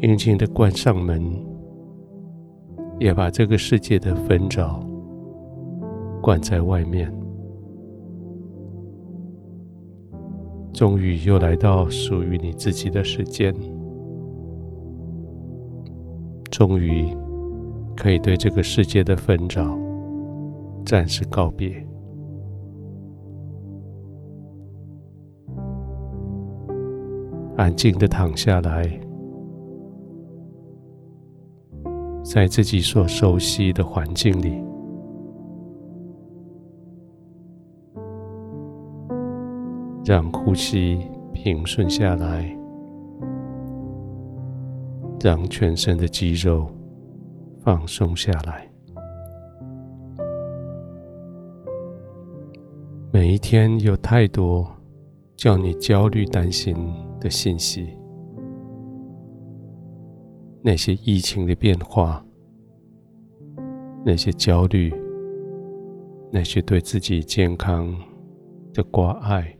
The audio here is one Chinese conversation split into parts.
轻轻的关上门，也把这个世界的纷扰关在外面。终于又来到属于你自己的时间，终于可以对这个世界的纷扰暂时告别。安静的躺下来，在自己所熟悉的环境里，让呼吸平顺下来，让全身的肌肉放松下来。每一天有太多叫你焦虑、担心的信息，那些疫情的变化，那些焦虑，那些对自己健康的挂碍，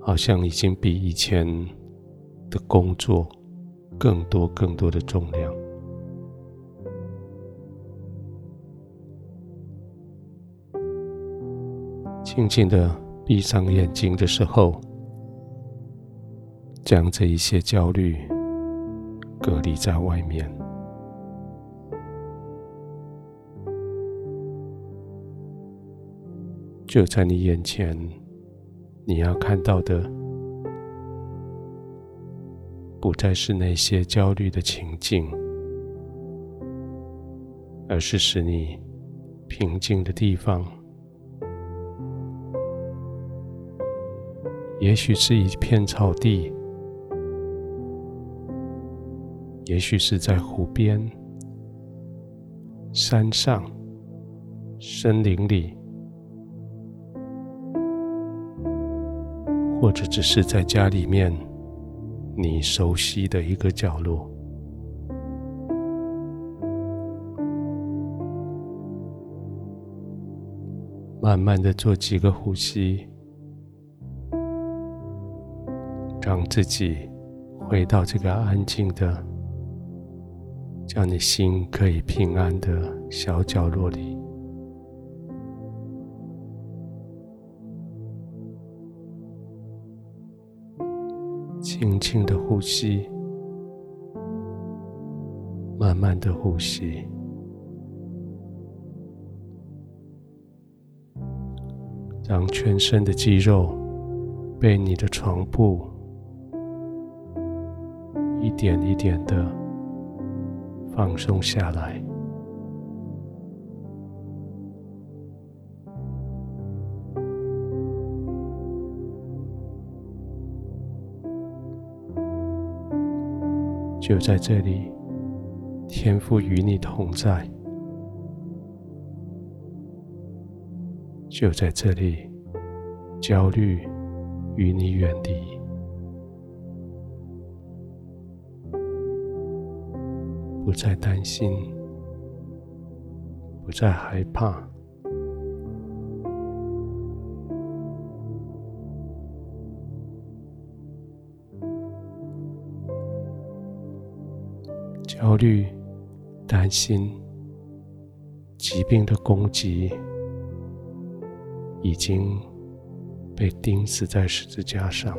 好像已经比以前的工作更多更多的重量。轻轻的。闭上眼睛的时候，将这一些焦虑隔离在外面。就在你眼前，你要看到的，不再是那些焦虑的情境，而是使你平静的地方。也许是一片草地，也许是在湖边、山上、森林里，或者只是在家里面你熟悉的一个角落。慢慢的做几个呼吸。让自己回到这个安静的、叫你心可以平安的小角落里，轻轻的呼吸，慢慢的呼吸，让全身的肌肉被你的床铺。一点一点的放松下来，就在这里，天父与你同在；就在这里，焦虑与你远离。再担心，不再害怕，焦虑、担心、疾病的攻击已经被钉死在十字架上，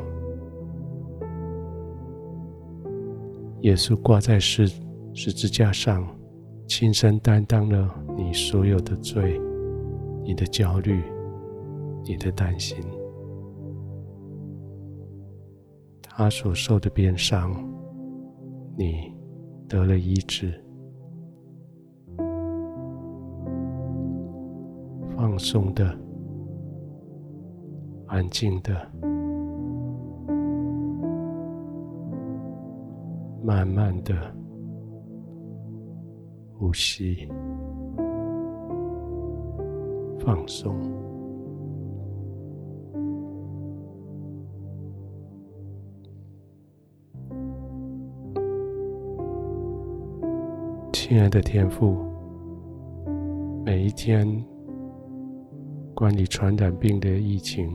耶稣挂在十。十字架上，亲身担当了你所有的罪、你的焦虑、你的担心。他所受的鞭伤，你得了医治。放松的，安静的，慢慢的。呼吸，放松。亲爱的天父，每一天关于传染病的疫情，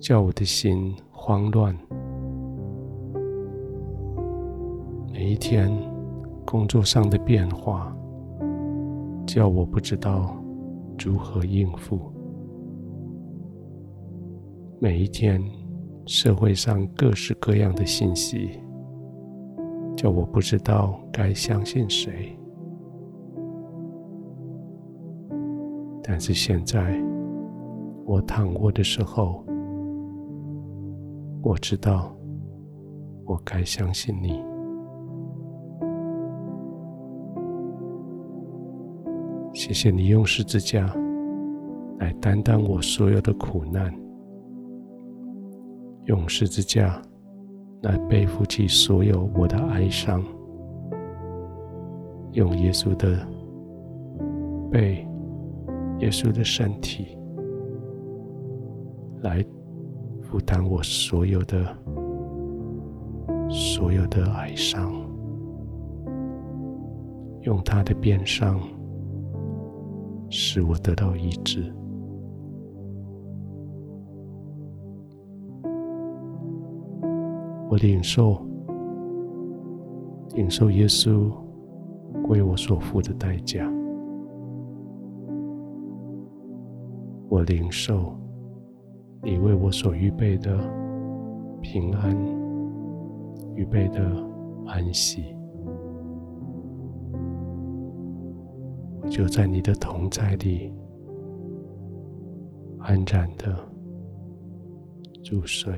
叫我的心慌乱，每一天工作上的变化，叫我不知道如何应付；每一天社会上各式各样的信息，叫我不知道该相信谁。但是现在，我躺卧的时候，我知道我该相信你。谢谢你用十字架来担当我所有的苦难，用十字架来背负起所有我的哀伤，用耶稣的背。耶稣的身体来负担我所有的、所有的哀伤，用他的鞭伤使我得到医治。我领受，领受耶稣为我所付的代价。我领受你为我所预备的平安，预备的安息。就在你的同在里安然的入睡。